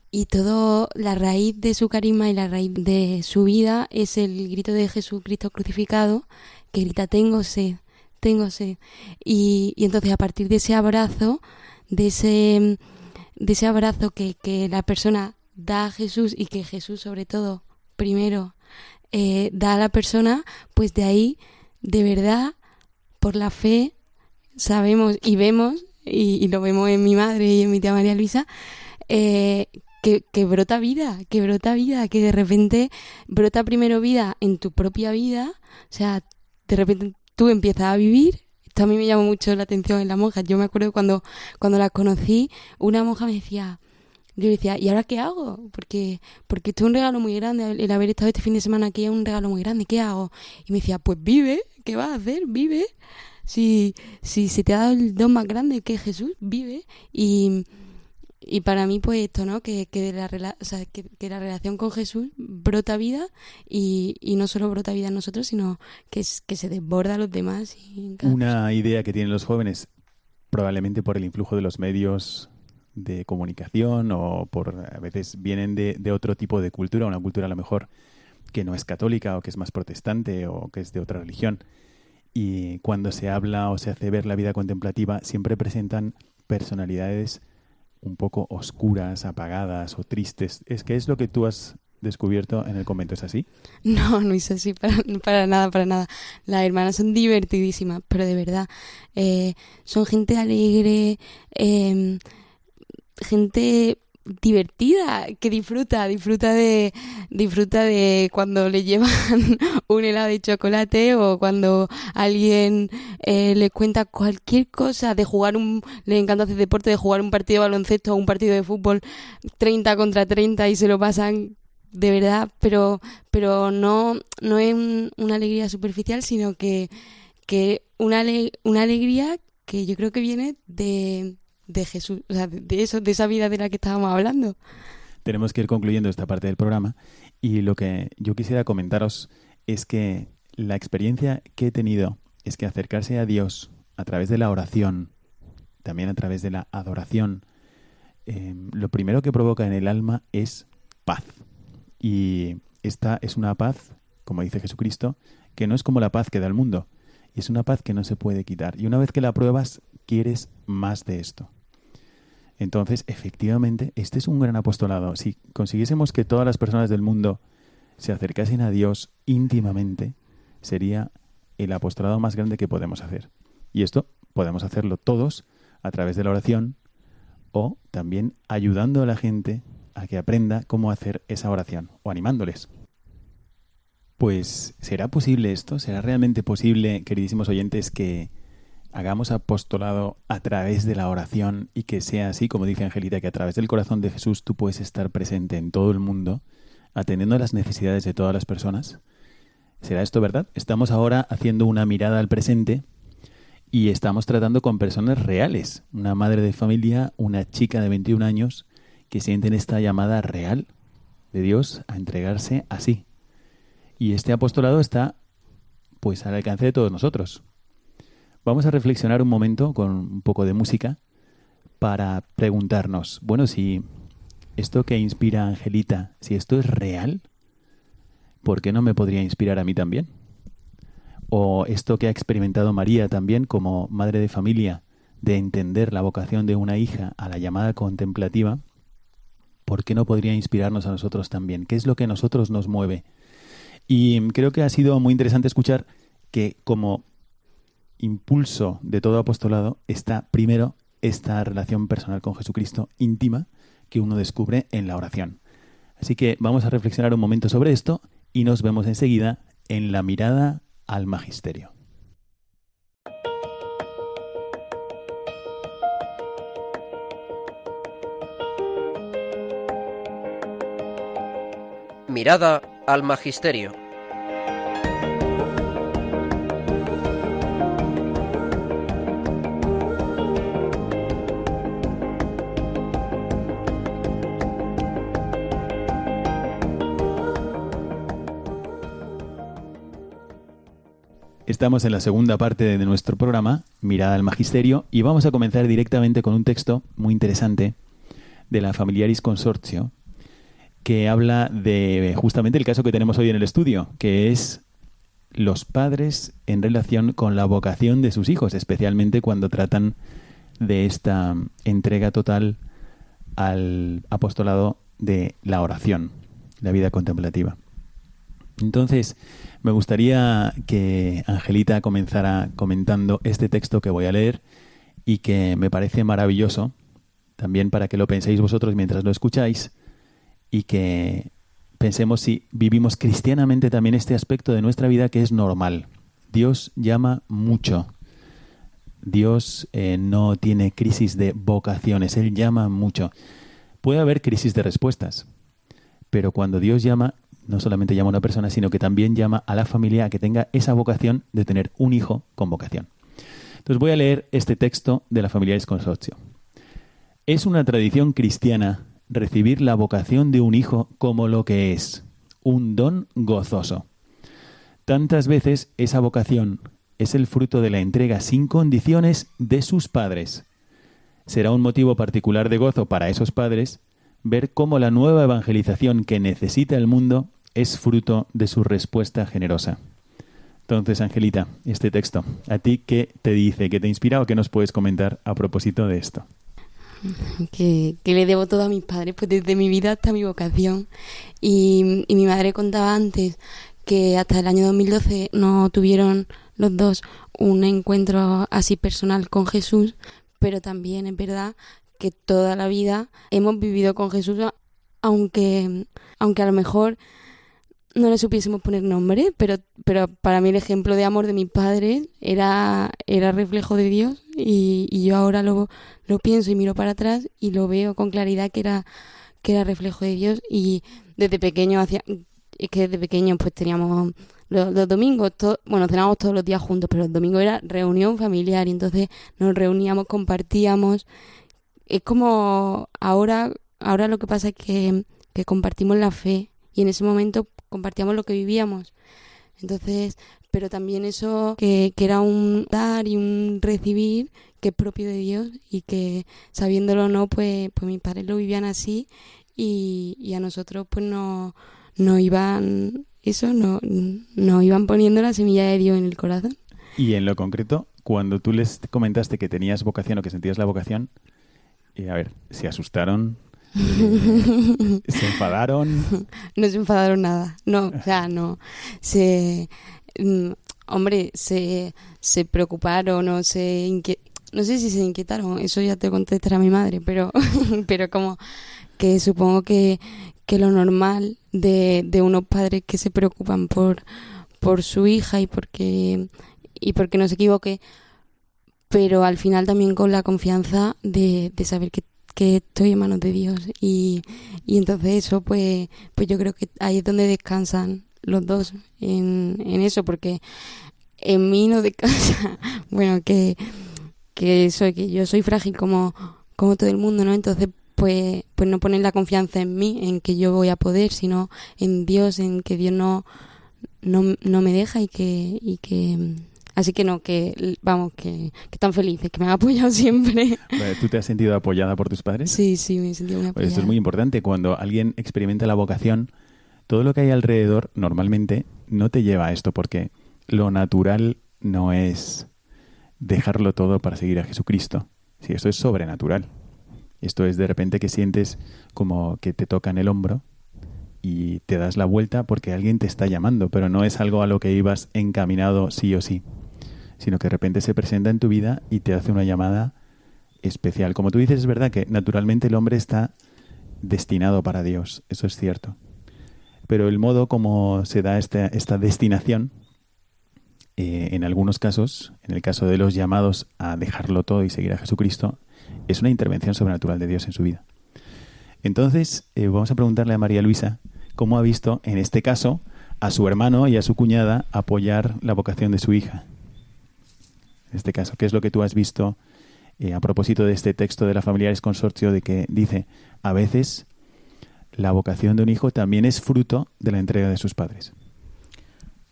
Y todo, la raíz de su carisma y la raíz de su vida es el grito de Jesucristo crucificado, que grita, tengo sed, tengo sed. Y, y entonces a partir de ese abrazo, de ese, de ese abrazo que, que la persona da a Jesús y que Jesús sobre todo, primero, eh, da a la persona, pues de ahí, de verdad, por la fe sabemos y vemos, y, lo vemos en mi madre y en mi tía María Luisa, eh, que, que, brota vida, que brota vida, que de repente brota primero vida en tu propia vida, o sea, de repente tú empiezas a vivir, esto a mí me llamó mucho la atención en las monjas. Yo me acuerdo cuando, cuando las conocí, una monja me decía, yo decía, ¿y ahora qué hago? Porque, porque esto es un regalo muy grande, el haber estado este fin de semana aquí es un regalo muy grande, ¿qué hago? Y me decía, pues vive, ¿qué vas a hacer? Vive. Si, si se te ha dado el don más grande que Jesús, vive. Y, y para mí, pues esto, ¿no? Que, que, la, o sea, que, que, la relación con Jesús brota vida y, y, no solo brota vida en nosotros, sino que, es, que se desborda a los demás. Y Una idea que tienen los jóvenes, probablemente por el influjo de los medios de comunicación o por a veces vienen de, de otro tipo de cultura, una cultura a lo mejor que no es católica o que es más protestante o que es de otra religión. Y cuando se habla o se hace ver la vida contemplativa, siempre presentan personalidades un poco oscuras, apagadas o tristes. ¿Es que es lo que tú has descubierto en el convento? ¿Es así? No, no es así, para, para nada, para nada. Las hermanas son divertidísimas, pero de verdad, eh, son gente alegre, eh, gente divertida, que disfruta, disfruta de disfruta de cuando le llevan un helado de chocolate o cuando alguien eh, le cuenta cualquier cosa de jugar un le encanta hacer deporte, de jugar un partido de baloncesto o un partido de fútbol 30 contra 30 y se lo pasan de verdad, pero pero no no es una alegría superficial, sino que que una una alegría que yo creo que viene de de Jesús, o sea, de eso, de esa vida de la que estábamos hablando. Tenemos que ir concluyendo esta parte del programa y lo que yo quisiera comentaros es que la experiencia que he tenido es que acercarse a Dios a través de la oración, también a través de la adoración, eh, lo primero que provoca en el alma es paz. Y esta es una paz, como dice Jesucristo, que no es como la paz que da el mundo, y es una paz que no se puede quitar. Y una vez que la pruebas, quieres más de esto. Entonces, efectivamente, este es un gran apostolado. Si consiguiésemos que todas las personas del mundo se acercasen a Dios íntimamente, sería el apostolado más grande que podemos hacer. Y esto podemos hacerlo todos a través de la oración o también ayudando a la gente a que aprenda cómo hacer esa oración o animándoles. Pues, ¿será posible esto? ¿Será realmente posible, queridísimos oyentes, que hagamos apostolado a través de la oración y que sea así, como dice Angelita, que a través del corazón de Jesús tú puedes estar presente en todo el mundo, atendiendo a las necesidades de todas las personas. ¿Será esto verdad? Estamos ahora haciendo una mirada al presente y estamos tratando con personas reales, una madre de familia, una chica de 21 años que sienten esta llamada real de Dios a entregarse así. Y este apostolado está pues al alcance de todos nosotros. Vamos a reflexionar un momento con un poco de música para preguntarnos, bueno, si esto que inspira a Angelita, si esto es real, ¿por qué no me podría inspirar a mí también? O esto que ha experimentado María también como madre de familia, de entender la vocación de una hija a la llamada contemplativa, ¿por qué no podría inspirarnos a nosotros también? ¿Qué es lo que a nosotros nos mueve? Y creo que ha sido muy interesante escuchar que como impulso de todo apostolado está primero esta relación personal con Jesucristo íntima que uno descubre en la oración. Así que vamos a reflexionar un momento sobre esto y nos vemos enseguida en la mirada al magisterio. Mirada al magisterio. Estamos en la segunda parte de nuestro programa, Mirada al Magisterio, y vamos a comenzar directamente con un texto muy interesante de la Familiaris Consortio, que habla de justamente el caso que tenemos hoy en el estudio, que es los padres en relación con la vocación de sus hijos, especialmente cuando tratan de esta entrega total al apostolado de la oración, la vida contemplativa. Entonces, me gustaría que Angelita comenzara comentando este texto que voy a leer y que me parece maravilloso, también para que lo penséis vosotros mientras lo escucháis y que pensemos si vivimos cristianamente también este aspecto de nuestra vida que es normal. Dios llama mucho Dios eh, no tiene crisis de vocaciones, Él llama mucho. Puede haber crisis de respuestas, pero cuando Dios llama, no solamente llama a una persona, sino que también llama a la familia a que tenga esa vocación de tener un hijo con vocación. Entonces voy a leer este texto de la Familiares Consorcio. Es una tradición cristiana recibir la vocación de un hijo como lo que es, un don gozoso. Tantas veces esa vocación es el fruto de la entrega sin condiciones de sus padres. Será un motivo particular de gozo para esos padres ver cómo la nueva evangelización que necesita el mundo es fruto de su respuesta generosa. Entonces, Angelita, este texto, ¿a ti qué te dice, qué te inspira o qué nos puedes comentar a propósito de esto? Que, le debo todo a mis padres, pues desde mi vida hasta mi vocación. Y, y mi madre contaba antes que hasta el año 2012 no tuvieron los dos un encuentro así personal con Jesús, pero también es verdad que toda la vida hemos vivido con Jesús, aunque, aunque a lo mejor no le supiésemos poner nombre, pero, pero para mí el ejemplo de amor de mi padre era, era reflejo de Dios y, y yo ahora lo, lo pienso y miro para atrás y lo veo con claridad que era, que era reflejo de Dios y desde pequeño hacía, es que desde pequeño pues teníamos los, domingos, bueno, cenábamos todos los días juntos, pero el domingo era reunión familiar y entonces nos reuníamos, compartíamos. Es como ahora, ahora lo que pasa es que, que compartimos la fe y en ese momento compartíamos lo que vivíamos. Entonces, pero también eso que, que, era un dar y un recibir que es propio de Dios y que sabiéndolo o no, pues, pues mis padres lo vivían así y, y a nosotros pues no, no iban eso, no, no iban poniendo la semilla de Dios en el corazón. Y en lo concreto, cuando tú les comentaste que tenías vocación o que sentías la vocación, y a ver, ¿se asustaron? ¿Se enfadaron? No se enfadaron nada. No, o sea, no. Se. Mm, hombre, se, se preocuparon o se No sé si se inquietaron, eso ya te contestará mi madre, pero, pero como que supongo que, que lo normal de, de unos padres que se preocupan por, por su hija y porque, y porque no se equivoque, pero al final también con la confianza de, de saber que, que estoy en manos de Dios. Y, y entonces eso pues, pues yo creo que ahí es donde descansan los dos en, en eso porque en mí no descansa. Bueno que, que soy que yo soy frágil como como todo el mundo no entonces pues, pues no ponen la confianza en mí, en que yo voy a poder, sino en Dios, en que Dios no, no, no me deja y que, y que Así que no, que vamos, que, que tan felices, que me han apoyado siempre. ¿Tú te has sentido apoyada por tus padres? Sí, sí, me he sentido muy apoyada. esto es muy importante. Cuando alguien experimenta la vocación, todo lo que hay alrededor normalmente no te lleva a esto, porque lo natural no es dejarlo todo para seguir a Jesucristo. Sí, esto es sobrenatural. Esto es de repente que sientes como que te tocan el hombro y te das la vuelta porque alguien te está llamando, pero no es algo a lo que ibas encaminado sí o sí, sino que de repente se presenta en tu vida y te hace una llamada especial. Como tú dices, es verdad que naturalmente el hombre está destinado para Dios, eso es cierto. Pero el modo como se da esta, esta destinación, eh, en algunos casos, en el caso de los llamados a dejarlo todo y seguir a Jesucristo, es una intervención sobrenatural de Dios en su vida. Entonces, eh, vamos a preguntarle a María Luisa cómo ha visto, en este caso, a su hermano y a su cuñada apoyar la vocación de su hija. En este caso, ¿qué es lo que tú has visto eh, a propósito de este texto de la Familiares Consorcio de que dice, a veces la vocación de un hijo también es fruto de la entrega de sus padres?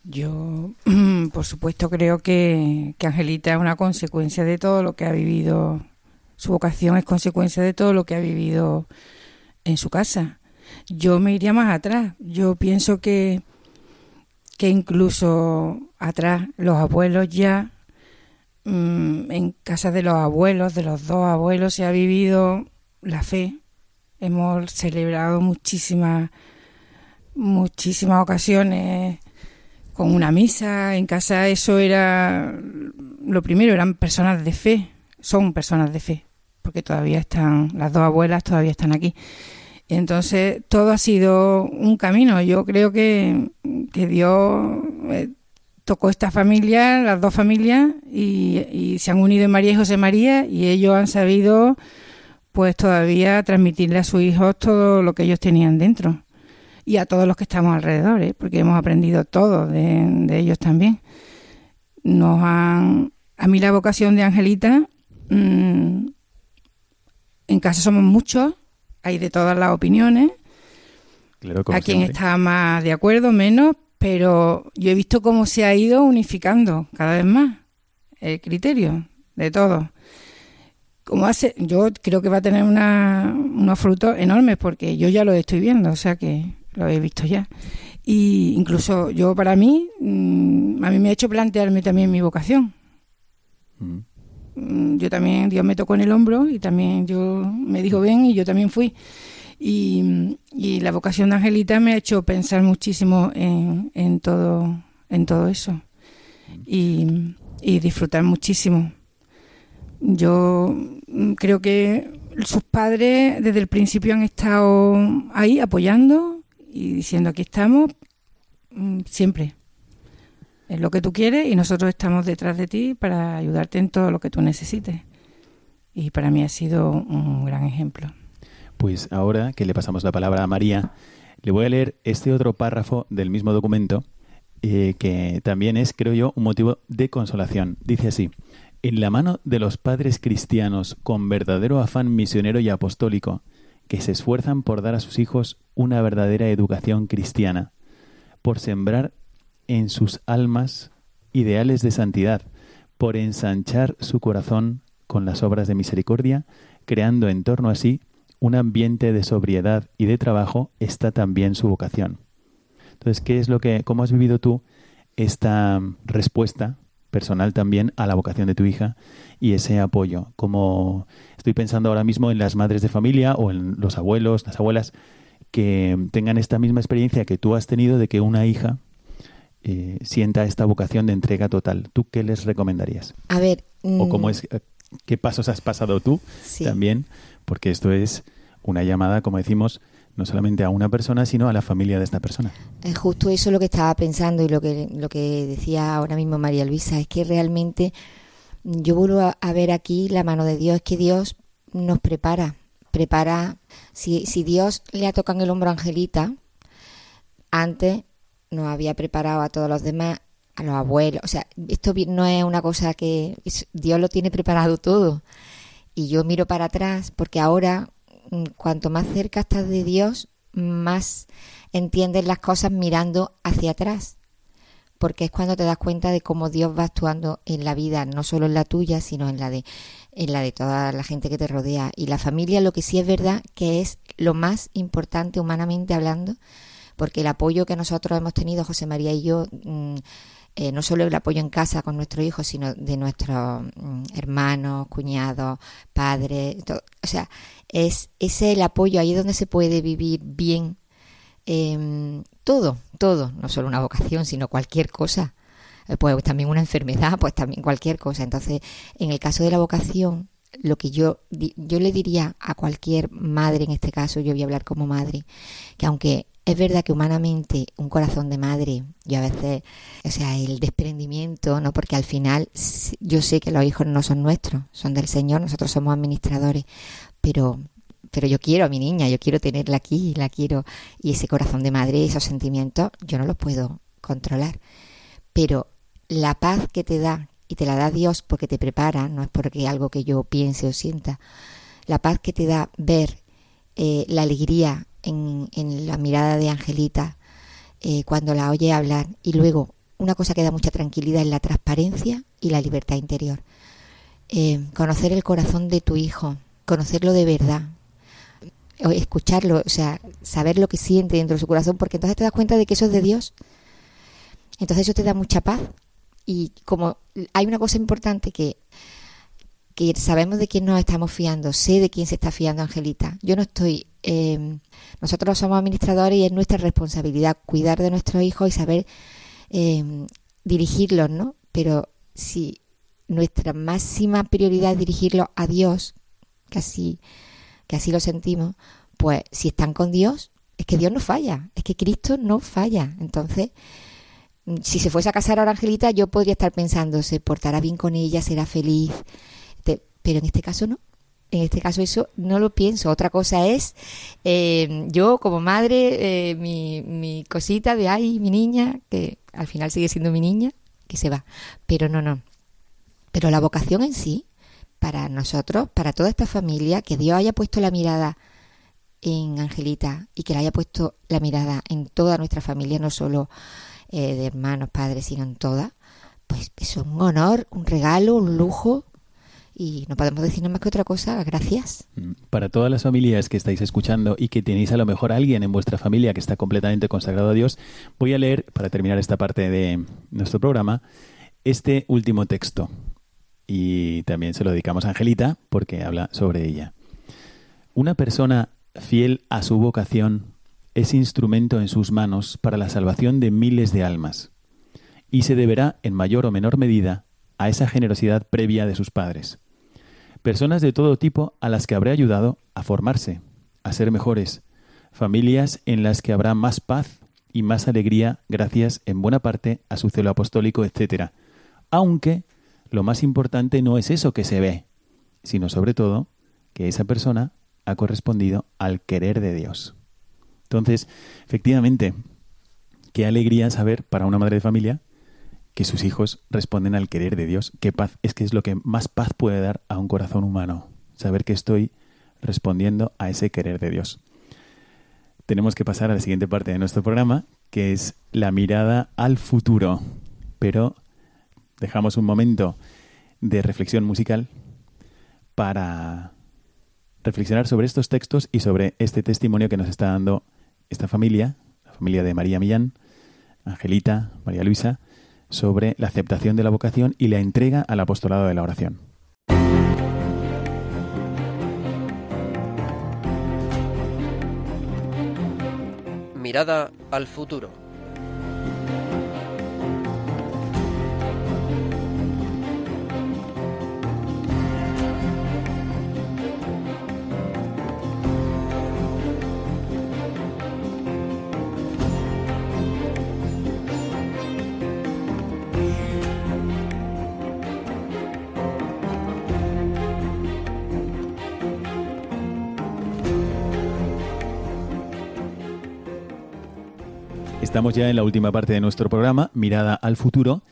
Yo, por supuesto, creo que, que Angelita es una consecuencia de todo lo que ha vivido su vocación es consecuencia de todo lo que ha vivido en su casa. Yo me iría más atrás. Yo pienso que, que incluso atrás los abuelos ya, mm, en casa de los abuelos, de los dos abuelos, se ha vivido la fe. Hemos celebrado muchísimas, muchísimas ocasiones con una misa. En casa eso era lo primero, eran personas de fe, son personas de fe porque todavía están, las dos abuelas todavía están aquí. Entonces, todo ha sido un camino. Yo creo que, que Dios, eh, tocó esta familia, las dos familias, y, y, se han unido en María y José María, y ellos han sabido, pues todavía transmitirle a sus hijos todo lo que ellos tenían dentro. Y a todos los que estamos alrededor, ¿eh? porque hemos aprendido todo de, de, ellos también. Nos han. A mí la vocación de Angelita. Mmm, en casa somos muchos, hay de todas las opiniones. Claro, a quien está más de acuerdo, menos, pero yo he visto cómo se ha ido unificando cada vez más el criterio de todos. Como hace, yo creo que va a tener una, unos frutos enormes porque yo ya lo estoy viendo, o sea que lo he visto ya. Y incluso yo para mí, mmm, a mí me ha hecho plantearme también mi vocación. Mm. Yo también, Dios me tocó en el hombro y también yo me dijo ven y yo también fui. Y, la vocación de Angelita me ha hecho pensar muchísimo en, en todo en todo eso. Y, y, disfrutar muchísimo. Yo creo que sus padres desde el principio han estado ahí apoyando y diciendo aquí estamos siempre. Es lo que tú quieres y nosotros estamos detrás de ti para ayudarte en todo lo que tú necesites y para mí ha sido un gran ejemplo pues ahora que le pasamos la palabra a María, le voy a leer este otro párrafo del mismo documento, eh, que también es, creo yo, un motivo de consolación. Dice así, en la mano de los padres cristianos con verdadero afán misionero y apostólico, que se esfuerzan por dar a sus hijos una verdadera educación cristiana, por sembrar en sus almas ideales de santidad, por ensanchar su corazón con las obras de misericordia, creando en torno a sí un ambiente de sobriedad y de trabajo está también su vocación. Entonces, ¿qué es lo que, cómo has vivido tú esta respuesta personal también a la vocación de tu hija y ese apoyo? Como estoy pensando ahora mismo en las madres de familia o en los abuelos, las abuelas que tengan esta misma experiencia que tú has tenido de que una hija eh, sienta esta vocación de entrega total. ¿Tú qué les recomendarías? A ver, o cómo mm, es, qué pasos has pasado tú Sí. también porque esto es una llamada, como decimos, no solamente a una persona, sino a la familia de esta persona. Es justo eso lo que estaba pensando y lo que, lo que decía ahora mismo María Luisa, es que realmente yo vuelvo a, a ver aquí la mano de Dios, es que Dios nos prepara, prepara, si, si Dios le ha tocado en el hombro a Angelita, antes nos había preparado a todos los demás, a los abuelos, o sea, esto no es una cosa que Dios lo tiene preparado todo. Y yo miro para atrás porque ahora, mm, cuanto más cerca estás de Dios, más entiendes las cosas mirando hacia atrás. Porque es cuando te das cuenta de cómo Dios va actuando en la vida, no solo en la tuya, sino en la de en la de toda la gente que te rodea. Y la familia, lo que sí es verdad que es lo más importante humanamente hablando, porque el apoyo que nosotros hemos tenido, José María y yo, mm, eh, no solo el apoyo en casa con nuestros hijos, sino de nuestros mm, hermanos, cuñados, padres, o sea, es ese el apoyo ahí donde se puede vivir bien eh, todo, todo, no solo una vocación, sino cualquier cosa. Eh, Pues también una enfermedad, pues también cualquier cosa. Entonces, en el caso de la vocación, lo que yo, yo le diría a cualquier madre, en este caso yo voy a hablar como madre, que aunque es verdad que humanamente un corazón de madre, yo a veces, o sea, el desprendimiento, ¿no? Porque al final yo sé que los hijos no son nuestros, son del Señor, nosotros somos administradores, pero pero yo quiero a mi niña, yo quiero tenerla aquí, la quiero y ese corazón de madre, esos sentimientos, yo no los puedo controlar. Pero la paz que te da y te la da Dios porque te prepara, no es porque algo que yo piense o sienta, la paz que te da ver eh, la alegría en, en la mirada de Angelita eh, cuando la oye hablar y luego una cosa que da mucha tranquilidad es la transparencia y la libertad interior. Eh, conocer el corazón de tu hijo, conocerlo de verdad, escucharlo, o sea, saber lo que siente dentro de su corazón, porque entonces te das cuenta de que eso es de Dios. Entonces eso te da mucha paz. Y como hay una cosa importante que, que sabemos de quién nos estamos fiando, sé de quién se está fiando Angelita. Yo no estoy, eh, nosotros somos administradores y es nuestra responsabilidad cuidar de nuestros hijos y saber eh, dirigirlos, ¿no? Pero si nuestra máxima prioridad es dirigirlos a Dios, que así, que así lo sentimos, pues si están con Dios, es que Dios no falla, es que Cristo no falla. Entonces, si se fuese a casar ahora Angelita, yo podría estar pensando, se portará bien con ella, será feliz. Pero en este caso no. En este caso eso no lo pienso. Otra cosa es eh, yo como madre, eh, mi, mi cosita de ay, mi niña, que al final sigue siendo mi niña, que se va. Pero no, no. Pero la vocación en sí, para nosotros, para toda esta familia, que Dios haya puesto la mirada en Angelita y que le haya puesto la mirada en toda nuestra familia, no solo eh, de hermanos, padres, sino en toda, pues es un honor, un regalo, un lujo y no podemos decir nada más que otra cosa, gracias. Mm, para todas las familias que estáis escuchando y que tenéis a lo mejor alguien en vuestra familia que está completamente consagrado a Dios, voy a leer, para terminar esta parte de nuestro programa, este último texto. Y también se lo dedicamos a Angelita porque habla sobre ella. Una persona fiel a su vocación es instrumento en sus manos para la salvación de miles de almas, y se deberá, en mayor o menor medida, a esa generosidad previa de sus padres. Personas de todo tipo a las que habrá ayudado a formarse, a ser mejores, familias en las que habrá más paz y más alegría gracias en buena parte a su celo apostólico, etc. Aunque lo más importante no es eso que se ve, sino sobre todo que esa persona ha correspondido al querer de Dios. Entonces, efectivamente, qué alegría saber para una madre de familia que sus hijos responden al querer de Dios. Qué paz, es que es lo que más paz puede dar a un corazón humano, saber que estoy respondiendo a ese querer de Dios. Tenemos que pasar a la siguiente parte de nuestro programa, que es la mirada al futuro. Pero dejamos un momento de reflexión musical para reflexionar sobre estos textos y sobre este testimonio que nos está dando esta familia, la familia de María Millán, Angelita, María Luisa, sobre la aceptación de la vocación y la entrega al apostolado de la oración. Mirada al futuro. Estamos ya en la última parte de nuestro programa, Mirada al Futuro,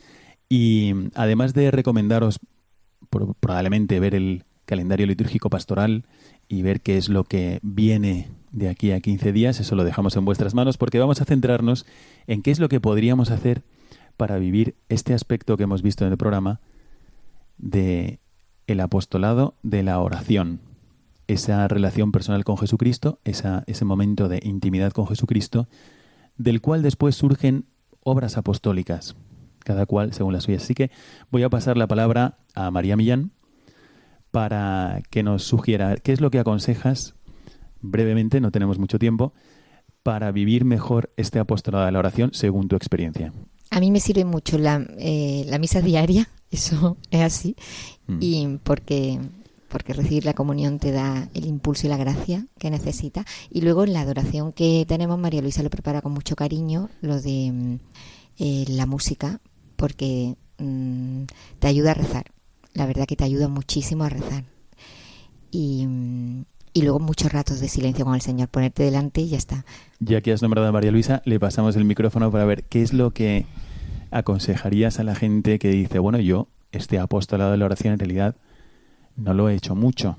y además de recomendaros probablemente ver el calendario litúrgico pastoral y ver qué es lo que viene de aquí a 15 días, eso lo dejamos en vuestras manos porque vamos a centrarnos en qué es lo que podríamos hacer para vivir este aspecto que hemos visto en el programa de el apostolado de la oración, esa relación personal con Jesucristo, ese momento de intimidad con Jesucristo del cual después surgen obras apostólicas, cada cual según las suyas. Así que voy a pasar la palabra a María Millán para que nos sugiera qué es lo que aconsejas brevemente, no tenemos mucho tiempo, para vivir mejor este apostolado de la oración según tu experiencia. A mí me sirve mucho la, eh, la misa diaria, eso es así, mm. y porque porque recibir la comunión te da el impulso y la gracia que necesitas. Y luego en la adoración que tenemos, María Luisa lo prepara con mucho cariño, lo de mm, eh, la música, porque mm, te ayuda a rezar. La verdad que te ayuda muchísimo a rezar. Y, mm, y luego muchos ratos de silencio con el Señor, ponerte delante y ya está. Ya que has nombrado a María Luisa, le pasamos el micrófono para ver qué es lo que aconsejarías a la gente que dice, bueno, yo, este apostolado de la oración en realidad no lo he hecho mucho.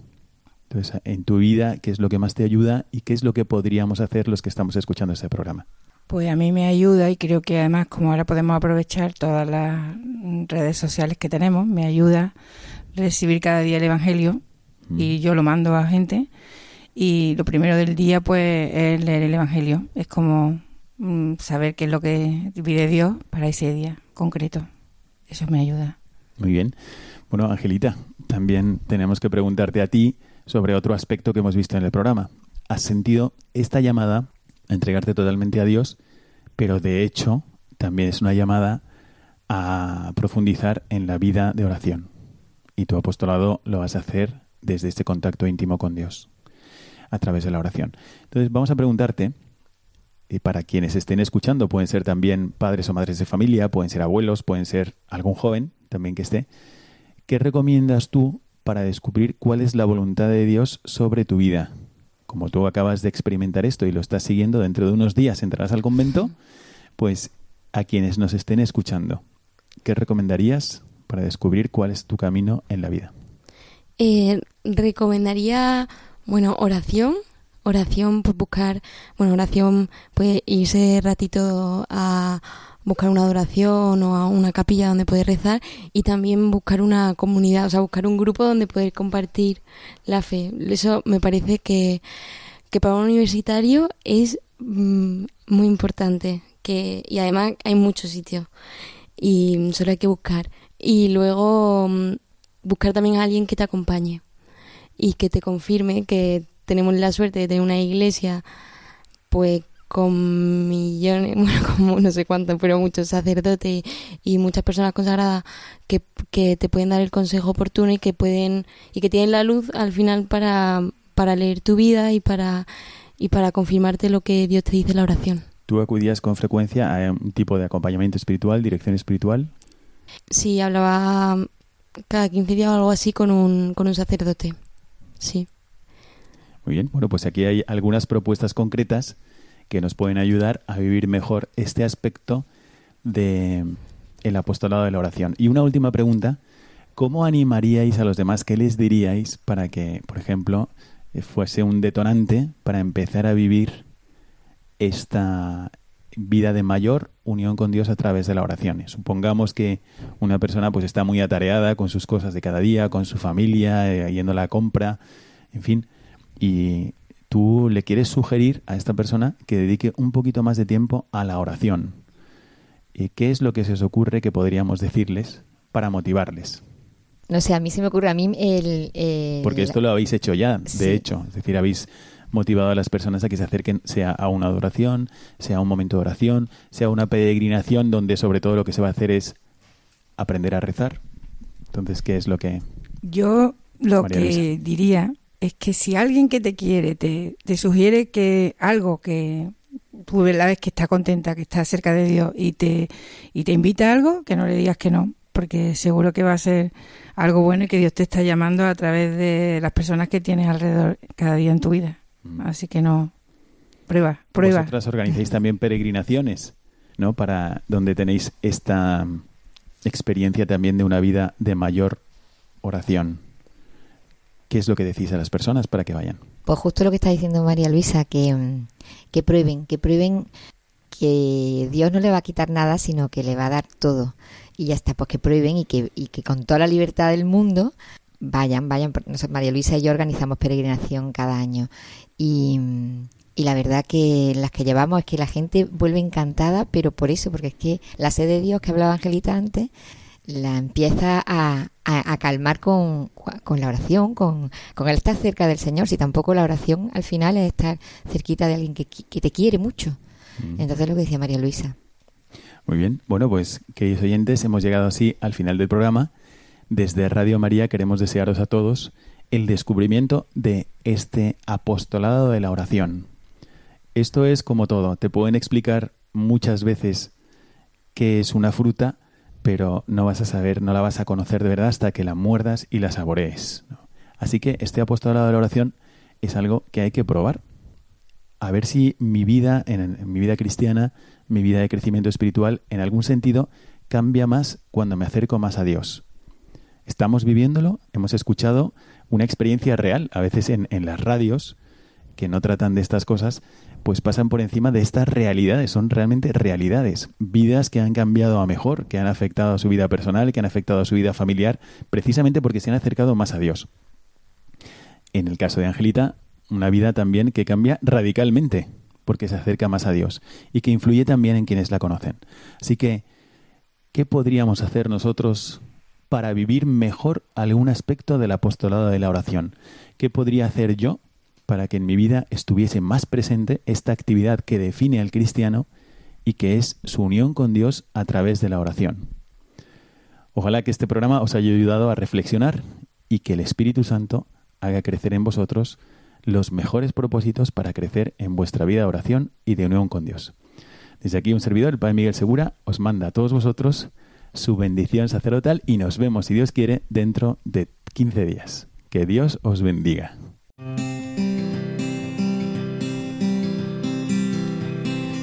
Entonces, en tu vida, ¿qué es lo que más te ayuda y qué es lo que podríamos hacer los que estamos escuchando este programa? Pues a mí me ayuda y creo que además como ahora podemos aprovechar todas las redes sociales que tenemos, me ayuda recibir cada día el Evangelio y mm. yo lo mando a gente y lo primero del día pues es leer el Evangelio, es como mm, saber qué es lo que pide Dios para ese día concreto. Eso me ayuda. Muy bien. Bueno, Angelita, también tenemos que preguntarte a ti sobre otro aspecto que hemos visto en el programa. ¿Has sentido esta llamada a entregarte totalmente a Dios, pero de hecho también es una llamada a profundizar en la vida de oración? Y tu apostolado lo vas a hacer desde este contacto íntimo con Dios, a través de la oración. Entonces vamos a preguntarte Y para quienes estén escuchando, pueden ser también padres o madres de familia, pueden ser abuelos, pueden ser algún joven también que esté. ¿Qué recomiendas tú para descubrir cuál es la voluntad de Dios sobre tu vida? Como tú acabas de experimentar esto y lo estás siguiendo, dentro de unos días entrarás al convento, pues a quienes nos estén escuchando, ¿qué recomendarías para descubrir cuál es tu camino en la vida? Eh, recomendaría, bueno, oración, oración por buscar, bueno, oración, pues irse ratito a buscar una adoración o a una capilla donde poder rezar y también buscar una comunidad, o sea, buscar un grupo donde poder compartir la fe. Eso me parece que, que para un universitario es mm, muy importante que, y además hay muchos sitios y solo hay que buscar. Y luego mm, buscar también a alguien que te acompañe y que te confirme que tenemos la suerte de tener una iglesia pues con millones, bueno, como no sé cuántos, pero muchos sacerdotes y muchas personas consagradas que, que te pueden dar el consejo oportuno y que pueden y que tienen la luz al final para, para leer tu vida y para y para confirmarte lo que Dios te dice en la oración. ¿Tú acudías con frecuencia a un tipo de acompañamiento espiritual, dirección espiritual? Sí, hablaba cada 15 días o algo así con un, con un sacerdote. Sí. Muy bien, bueno, pues aquí hay algunas propuestas concretas que nos pueden ayudar a vivir mejor este aspecto de el apostolado de la oración. Y una última pregunta, ¿cómo animaríais a los demás? ¿Qué les diríais para que, por ejemplo, eh, fuese un detonante para empezar a vivir esta vida de mayor unión con Dios a través de la oración. Supongamos que una persona pues está muy atareada con sus cosas de cada día, con su familia, eh, yendo a la compra, en fin, y tú le quieres sugerir a esta persona que dedique un poquito más de tiempo a la oración. ¿Y ¿Qué es lo que se os ocurre que podríamos decirles para motivarles? No sé, a mí se me ocurre, a mí el... Porque esto lo habéis hecho ya, de hecho, es decir, habéis motivado a las personas a que se acerquen, sea a una adoración, sea a un momento de oración, sea una peregrinación donde sobre todo lo que se va a hacer es aprender a rezar. Entonces, ¿qué es lo que... Yo lo que diría es que si alguien que te quiere te, te sugiere que algo que tú ves que está contenta, que está cerca de Dios y te, y te invita a algo, que no le digas que no, porque seguro que va a ser algo bueno y que Dios te está llamando a través de las personas que tienes alrededor cada día en tu vida. Mm. Así que no, prueba, prueba. Vosotras organizáis también peregrinaciones, ¿no? Para donde tenéis esta experiencia también de una vida de mayor oración. ¿Qué es lo que decís a las personas para que vayan? Pues justo lo que está diciendo María Luisa, que, mm, que prueben, que prueben que Dios no le va a quitar nada, sino que le va a dar todo. Y ya está, pues que prueben y que, y que con toda la libertad del mundo vayan, vayan. María Luisa y yo organizamos peregrinación cada año. Y, y la verdad que las que llevamos es que la gente vuelve encantada, pero por eso, porque es que la sed de Dios que hablaba Angelita antes, la empieza a, a, calmar con, con, la oración, con, con el estar cerca del Señor. Si tampoco la oración al final es estar cerquita de alguien que, que te quiere mucho. Mm. Entonces lo que decía María Luisa. Muy bien. Bueno, pues queridos oyentes, hemos llegado así al final del programa. Desde Radio María queremos desearos a todos el descubrimiento de este apostolado de la oración. Esto es como todo. Te pueden explicar muchas veces qué es una fruta, pero no vas a saber, no la vas a conocer de verdad hasta que la muerdas y la saborees. Así que este apostolado de la oración es algo que hay que probar. A ver si mi vida, en, mi vida cristiana, mi vida de crecimiento espiritual, en algún sentido, cambia más cuando me acerco más a Dios. Estamos viviéndolo, hemos escuchado una experiencia real, a veces en, en las radios, que no tratan de estas cosas, pues pasan por encima de estas realidades, son realmente realidades, vidas que han cambiado a mejor, que han afectado a su vida personal, que han afectado a su vida familiar, precisamente porque se han acercado más a Dios. En el caso de Angelita, una vida también que cambia radicalmente, porque se acerca más a Dios y que influye también en quienes la conocen. Así que, ¿qué podríamos hacer nosotros para vivir mejor algún aspecto del apostolado de la oración? ¿Qué podría hacer yo para que en mi vida estuviese más presente esta actividad que define al cristiano y que es su unión con Dios a través de la oración. Ojalá que este programa os haya ayudado a reflexionar y que el Espíritu Santo haga crecer en vosotros los mejores propósitos para crecer en vuestra vida de oración y de unión con Dios. Desde aquí un servidor, el Padre Miguel Segura, os manda a todos vosotros su bendición sacerdotal y nos vemos, si Dios quiere, dentro de 15 días. Que Dios os bendiga.